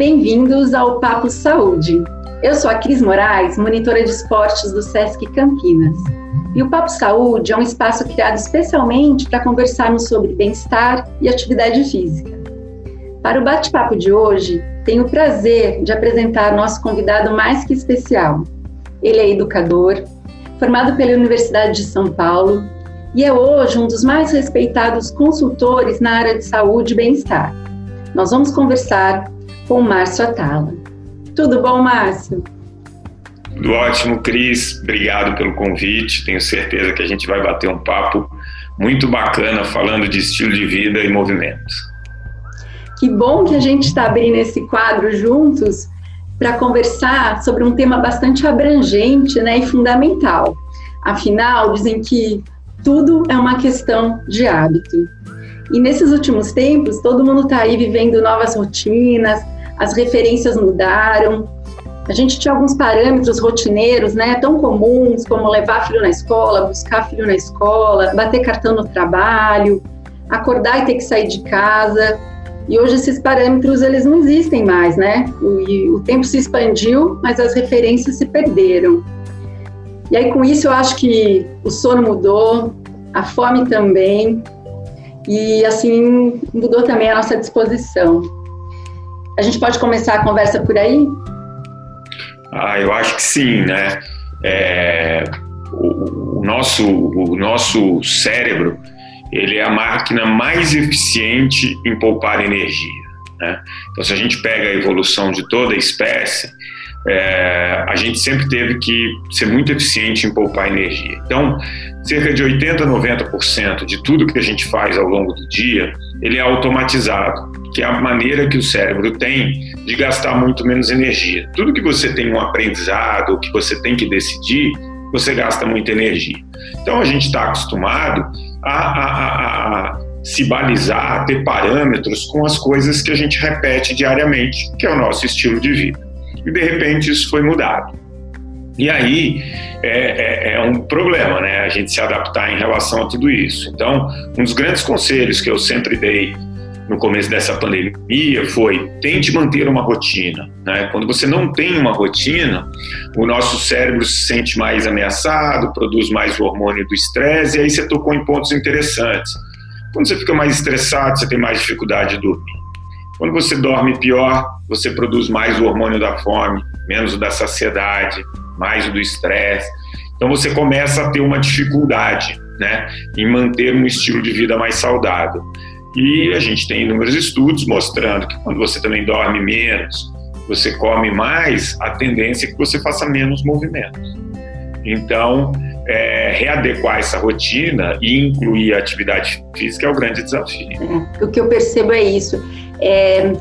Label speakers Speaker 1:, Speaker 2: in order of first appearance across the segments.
Speaker 1: Bem-vindos ao Papo Saúde. Eu sou a Cris Moraes, monitora de esportes do SESC Campinas. E o Papo Saúde é um espaço criado especialmente para conversarmos sobre bem-estar e atividade física. Para o bate-papo de hoje, tenho o prazer de apresentar nosso convidado mais que especial. Ele é educador, formado pela Universidade de São Paulo e é hoje um dos mais respeitados consultores na área de saúde e bem-estar. Nós vamos conversar com Márcio Atala. Tudo bom, Márcio?
Speaker 2: Tudo ótimo, Cris. Obrigado pelo convite. Tenho certeza que a gente vai bater um papo muito bacana falando de estilo de vida e movimento.
Speaker 1: Que bom que a gente está abrindo esse quadro juntos para conversar sobre um tema bastante abrangente né, e fundamental. Afinal, dizem que tudo é uma questão de hábito. E nesses últimos tempos, todo mundo está aí vivendo novas rotinas, as referências mudaram. A gente tinha alguns parâmetros rotineiros, né, tão comuns como levar filho na escola, buscar filho na escola, bater cartão no trabalho, acordar e ter que sair de casa. E hoje esses parâmetros eles não existem mais, né? O, o tempo se expandiu, mas as referências se perderam. E aí com isso eu acho que o sono mudou, a fome também, e assim mudou também a nossa disposição. A gente pode começar a conversa por aí?
Speaker 2: Ah, eu acho que sim, né? É, o, o, nosso, o nosso cérebro ele é a máquina mais eficiente em poupar energia. Né? Então, se a gente pega a evolução de toda a espécie, é, a gente sempre teve que ser muito eficiente em poupar energia. Então, cerca de 80 a 90% de tudo que a gente faz ao longo do dia, ele é automatizado, que é a maneira que o cérebro tem de gastar muito menos energia. Tudo que você tem um aprendizado, que você tem que decidir, você gasta muita energia. Então, a gente está acostumado a, a, a, a se balizar, a ter parâmetros com as coisas que a gente repete diariamente, que é o nosso estilo de vida e de repente isso foi mudado. E aí é, é, é, um problema, né? A gente se adaptar em relação a tudo isso. Então, um dos grandes conselhos que eu sempre dei no começo dessa pandemia foi tente manter uma rotina. Né? Quando você não tem uma rotina, o nosso cérebro se sente mais ameaçado, produz mais o hormônio do estresse, e aí você tocou em pontos interessantes. Quando você fica mais estressado, você tem mais dificuldade de dormir. Quando você dorme pior, você produz mais o hormônio da fome, menos o da saciedade, mais o do estresse. Então você começa a ter uma dificuldade né, em manter um estilo de vida mais saudável. E a gente tem inúmeros estudos mostrando que quando você também dorme menos, você come mais, a tendência é que você faça menos movimentos. Então, é, readequar essa rotina e incluir a atividade física é o grande desafio.
Speaker 1: É, o que eu percebo é isso é,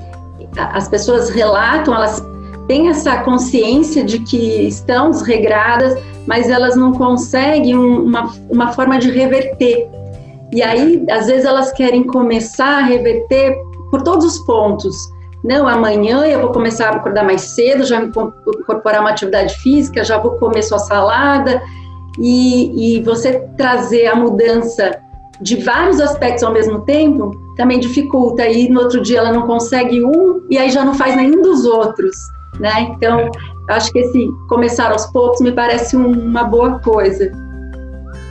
Speaker 1: as pessoas relatam, elas têm essa consciência de que estão desregradas, mas elas não conseguem uma, uma forma de reverter. E aí, às vezes, elas querem começar a reverter por todos os pontos. Não, amanhã eu vou começar a acordar mais cedo, já incorporar uma atividade física, já vou comer sua salada. E, e você trazer a mudança de vários aspectos ao mesmo tempo também dificulta. E no outro dia ela não consegue um e aí já não faz nenhum dos outros, né? Então, acho que esse começar aos poucos me parece uma boa coisa.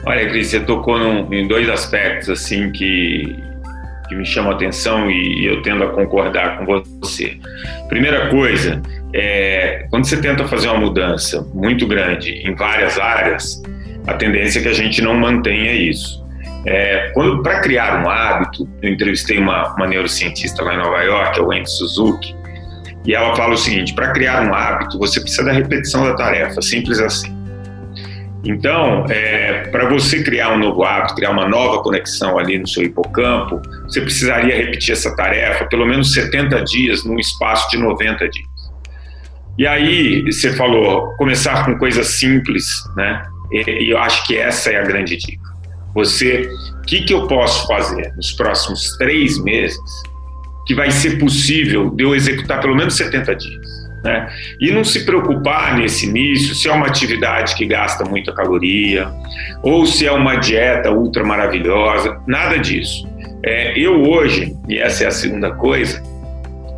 Speaker 2: Olha, Cris, você tocou num, em dois aspectos assim que, que me chamam a atenção e, eu tendo a concordar com você. Primeira coisa, é, quando você tenta fazer uma mudança muito grande em várias áreas, a tendência é que a gente não mantenha isso. É, para criar um hábito, eu entrevistei uma, uma neurocientista lá em Nova York, a Wendy Suzuki, e ela fala o seguinte: para criar um hábito, você precisa da repetição da tarefa, simples assim. Então, é, para você criar um novo hábito, criar uma nova conexão ali no seu hipocampo, você precisaria repetir essa tarefa pelo menos 70 dias num espaço de 90 dias. E aí, você falou, começar com coisas simples, né? E eu acho que essa é a grande dica. Você, o que, que eu posso fazer nos próximos três meses que vai ser possível de eu executar pelo menos 70 dias? Né? E não se preocupar nesse início se é uma atividade que gasta muita caloria ou se é uma dieta ultra maravilhosa, nada disso. É, eu hoje, e essa é a segunda coisa,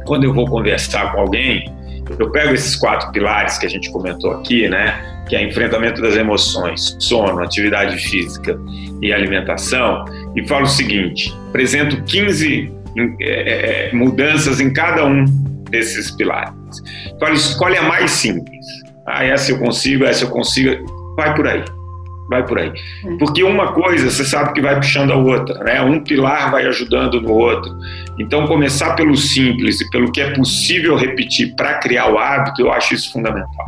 Speaker 2: quando eu vou conversar com alguém, eu pego esses quatro pilares que a gente comentou aqui, né? Que é enfrentamento das emoções, sono, atividade física e alimentação, e falo o seguinte: apresento 15 é, é, mudanças em cada um desses pilares. Falo, escolhe a mais simples. Ah, essa eu consigo, essa eu consigo. Vai por aí vai por aí. É. Porque uma coisa você sabe que vai puxando a outra, né? Um pilar vai ajudando no outro. Então, começar pelo simples e pelo que é possível repetir para criar o hábito, eu acho isso fundamental.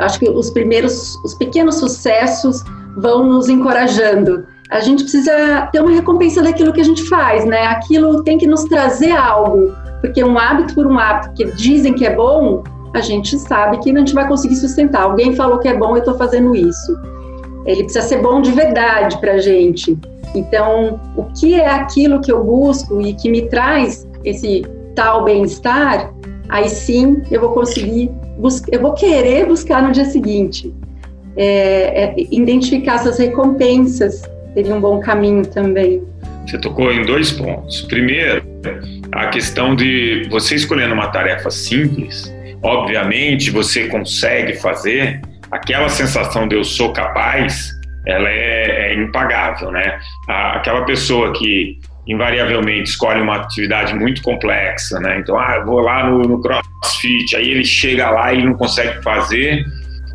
Speaker 1: Acho que os primeiros, os pequenos sucessos vão nos encorajando. A gente precisa ter uma recompensa daquilo que a gente faz, né? Aquilo tem que nos trazer algo, porque um hábito por um hábito que dizem que é bom, a gente sabe que a gente vai conseguir sustentar. Alguém falou que é bom, eu estou fazendo isso ele precisa ser bom de verdade para a gente. Então, o que é aquilo que eu busco e que me traz esse tal bem-estar, aí sim eu vou conseguir, eu vou querer buscar no dia seguinte. É, é, identificar essas recompensas seria um bom caminho também.
Speaker 2: Você tocou em dois pontos. Primeiro, a questão de você escolhendo uma tarefa simples, obviamente você consegue fazer, aquela sensação de eu sou capaz, ela é, é impagável, né? Aquela pessoa que invariavelmente escolhe uma atividade muito complexa, né? Então, ah, eu vou lá no, no CrossFit, aí ele chega lá e não consegue fazer,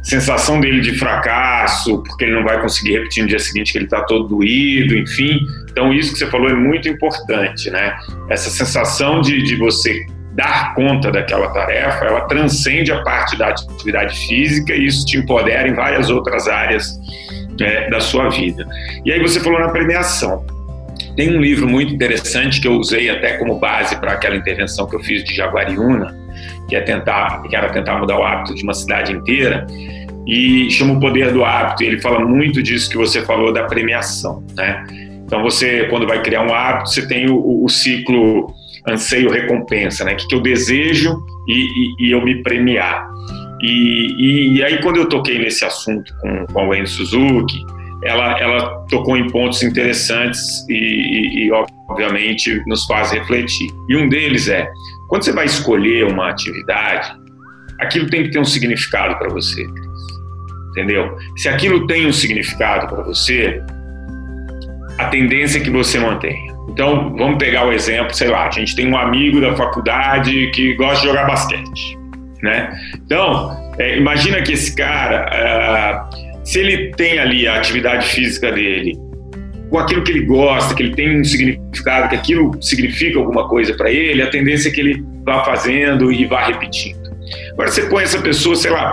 Speaker 2: sensação dele de fracasso, porque ele não vai conseguir repetir no dia seguinte que ele está todo doído, enfim. Então, isso que você falou é muito importante, né? Essa sensação de, de você dar conta daquela tarefa, ela transcende a parte da atividade física e isso te empodera em várias outras áreas é, da sua vida. E aí você falou na premiação. Tem um livro muito interessante que eu usei até como base para aquela intervenção que eu fiz de Jaguariúna, que é tentar, que era tentar mudar o hábito de uma cidade inteira, e chama o poder do hábito. E ele fala muito disso que você falou da premiação, né? Então você, quando vai criar um hábito, você tem o, o ciclo anseio recompensa, né? O que, que eu desejo e, e, e eu me premiar. E, e, aí, quando eu toquei nesse assunto com, com a Wayne Suzuki, ela, ela tocou em pontos interessantes e, e, obviamente, nos faz refletir. E um deles é: quando você vai escolher uma atividade, aquilo tem que ter um significado para você, entendeu? Se aquilo tem um significado para você, a tendência é que você mantenha. Então, vamos pegar o exemplo, sei lá, a gente tem um amigo da faculdade que gosta de jogar basquete, né? Então, é, imagina que esse cara, uh, se ele tem ali a atividade física dele, com aquilo que ele gosta, que ele tem um significado, que aquilo significa alguma coisa para ele, a tendência é que ele vá fazendo e vá repetindo. Agora, você põe essa pessoa, sei lá,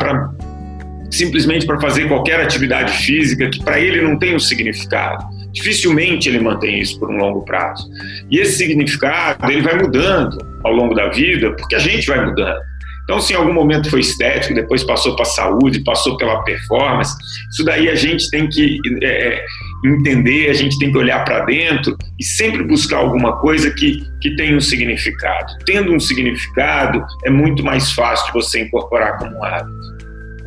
Speaker 2: simplesmente para fazer qualquer atividade física que para ele não tem um significado dificilmente ele mantém isso por um longo prazo. E esse significado ele vai mudando ao longo da vida, porque a gente vai mudando. Então, se em algum momento foi estético, depois passou para a saúde, passou pela performance, isso daí a gente tem que é, é entender, a gente tem que olhar para dentro e sempre buscar alguma coisa que, que tenha um significado. Tendo um significado, é muito mais fácil de você incorporar como um hábito.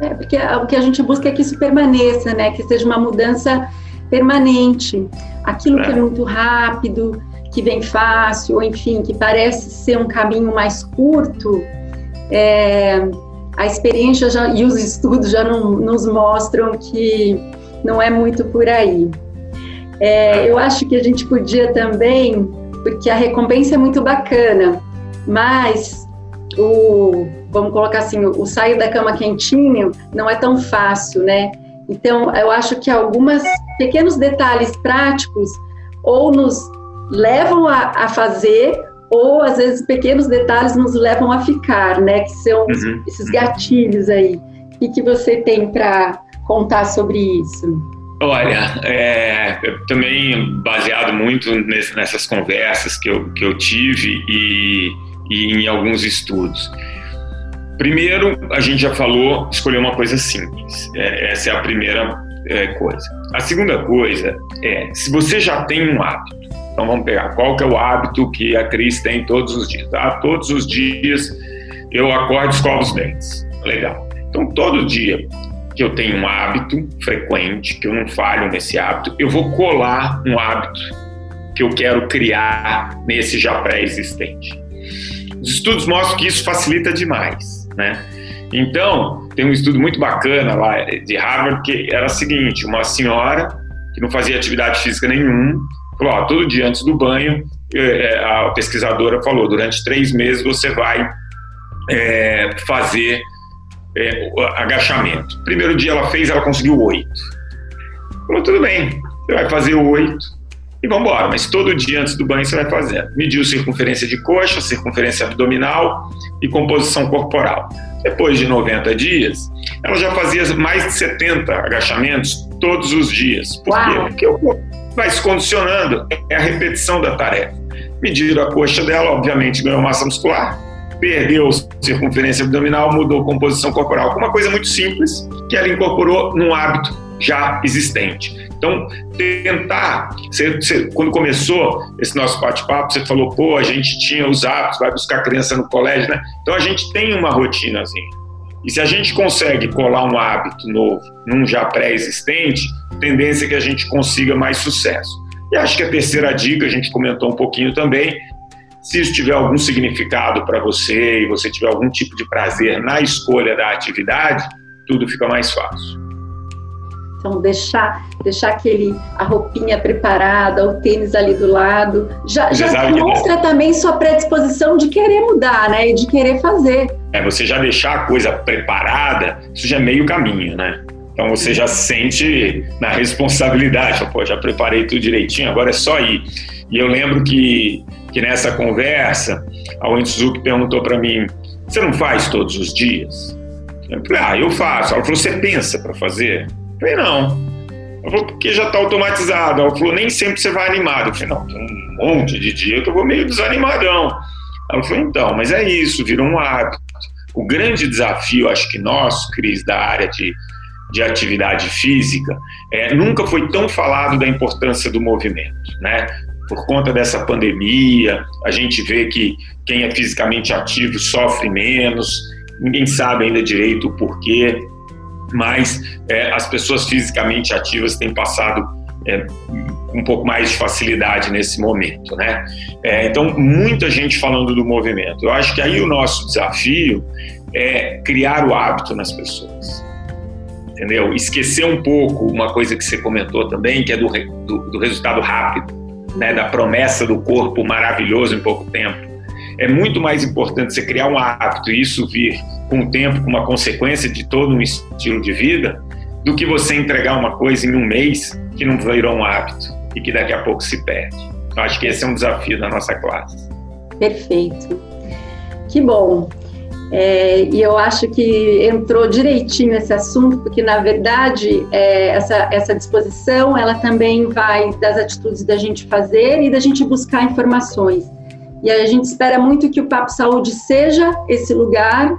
Speaker 1: É, porque o que a gente busca é que isso permaneça, né? que seja uma mudança permanente. Aquilo que é, é muito rápido, que vem fácil, ou enfim, que parece ser um caminho mais curto, é, a experiência já, e os estudos já não, nos mostram que não é muito por aí. É, eu acho que a gente podia também, porque a recompensa é muito bacana, mas o, vamos colocar assim, o, o sair da cama quentinho não é tão fácil, né? Então, eu acho que alguns pequenos detalhes práticos ou nos levam a, a, fazer, ou às vezes pequenos detalhes nos levam a ficar, né? Que são uhum. esses gatilhos aí. O que, que você tem para contar sobre isso?
Speaker 2: Olha, é, também baseado muito nessas conversas que eu, que eu tive e, e em alguns estudos. Primeiro, a gente já falou, escolher uma coisa simples. É, essa é a primeira é, coisa. A segunda coisa é, se você já tem um hábito, então vamos pegar, qual que é o hábito que a Cris tem todos os dias? Ah, todos os dias eu acordo e escovo os dentes. Legal. Então, todo dia que eu tenho um hábito frequente, que eu não falho nesse hábito, eu vou colar um hábito que eu quero criar nesse já pré-existente Os estudos mostram que isso facilita demais, né? Então, tem um estudo muito bacana lá de Harvard que era o seguinte: uma senhora que não fazia atividade física nenhuma, falou: ó, todo dia antes do banho, é, é, a pesquisadora falou: durante três meses você vai é, fazer é, agachamento. Primeiro dia ela fez, ela conseguiu oito. Falou: tudo bem, você vai fazer oito e vamos embora. Mas todo dia antes do banho você vai fazendo. Mediu circunferência de coxa, circunferência abdominal e composição corporal. Depois de 90 dias, ela já fazia mais de 70 agachamentos todos os dias. Por Uau. quê? Porque o corpo vai se condicionando, é a repetição da tarefa. Mediram a coxa dela, obviamente ganhou massa muscular, perdeu circunferência abdominal, mudou composição corporal. Uma coisa muito simples que ela incorporou num hábito já existente. Então, tentar, você, você, quando começou esse nosso bate-papo, você falou, pô, a gente tinha os hábitos, vai buscar criança no colégio, né? Então, a gente tem uma rotinazinha. E se a gente consegue colar um hábito novo num já pré-existente, tendência é que a gente consiga mais sucesso. E acho que a terceira dica, a gente comentou um pouquinho também, se isso tiver algum significado para você e você tiver algum tipo de prazer na escolha da atividade, tudo fica mais fácil.
Speaker 1: Então, deixar, deixar aquele, a roupinha preparada, o tênis ali do lado, já, já demonstra também sua predisposição de querer mudar, né? E de querer fazer.
Speaker 2: É, você já deixar a coisa preparada, isso já é meio caminho, né? Então você já sente na responsabilidade, pô, já preparei tudo direitinho, agora é só ir. E eu lembro que, que nessa conversa, a Wendy Suzuki perguntou para mim: você não faz todos os dias? Eu falei, ah, eu faço. Ela falou: você pensa para fazer? falei, não. Ela falou, porque já está automatizado. Ela falou, nem sempre você vai animado. Eu falei, não, tem um monte de dia que eu vou meio desanimadão. Ela falou, então, mas é isso, virou um hábito. O grande desafio, acho que nós, Cris, da área de, de atividade física, é, nunca foi tão falado da importância do movimento, né? Por conta dessa pandemia, a gente vê que quem é fisicamente ativo sofre menos, ninguém sabe ainda direito o porquê mas é, as pessoas fisicamente ativas têm passado é, um pouco mais de facilidade nesse momento, né? É, então, muita gente falando do movimento. Eu acho que aí o nosso desafio é criar o hábito nas pessoas, entendeu? Esquecer um pouco uma coisa que você comentou também, que é do, do, do resultado rápido, né? Da promessa do corpo maravilhoso em pouco tempo é muito mais importante você criar um hábito e isso vir com o tempo, com uma consequência de todo um estilo de vida, do que você entregar uma coisa em um mês que não virou um hábito e que daqui a pouco se perde. Então, acho que esse é um desafio da nossa classe.
Speaker 1: Perfeito. Que bom. É, e eu acho que entrou direitinho esse assunto, porque na verdade é, essa, essa disposição ela também vai das atitudes da gente fazer e da gente buscar informações. E a gente espera muito que o Papo Saúde seja esse lugar.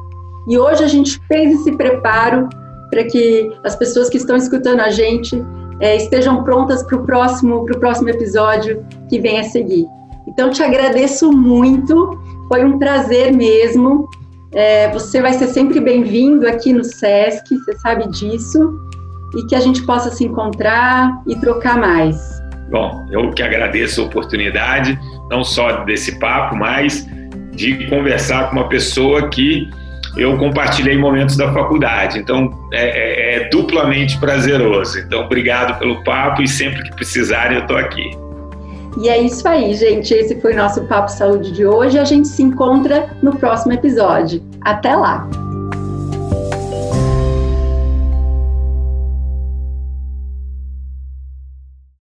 Speaker 1: E hoje a gente fez esse preparo para que as pessoas que estão escutando a gente é, estejam prontas para o próximo, próximo episódio que vem a seguir. Então, te agradeço muito, foi um prazer mesmo. É, você vai ser sempre bem-vindo aqui no SESC, você sabe disso, e que a gente possa se encontrar e trocar mais.
Speaker 2: Bom, eu que agradeço a oportunidade não só desse papo, mas de conversar com uma pessoa que eu compartilhei momentos da faculdade. Então, é, é, é duplamente prazeroso. Então, obrigado pelo papo e sempre que precisarem, eu estou aqui.
Speaker 1: E é isso aí, gente. Esse foi o nosso Papo Saúde de hoje. A gente se encontra no próximo episódio. Até lá!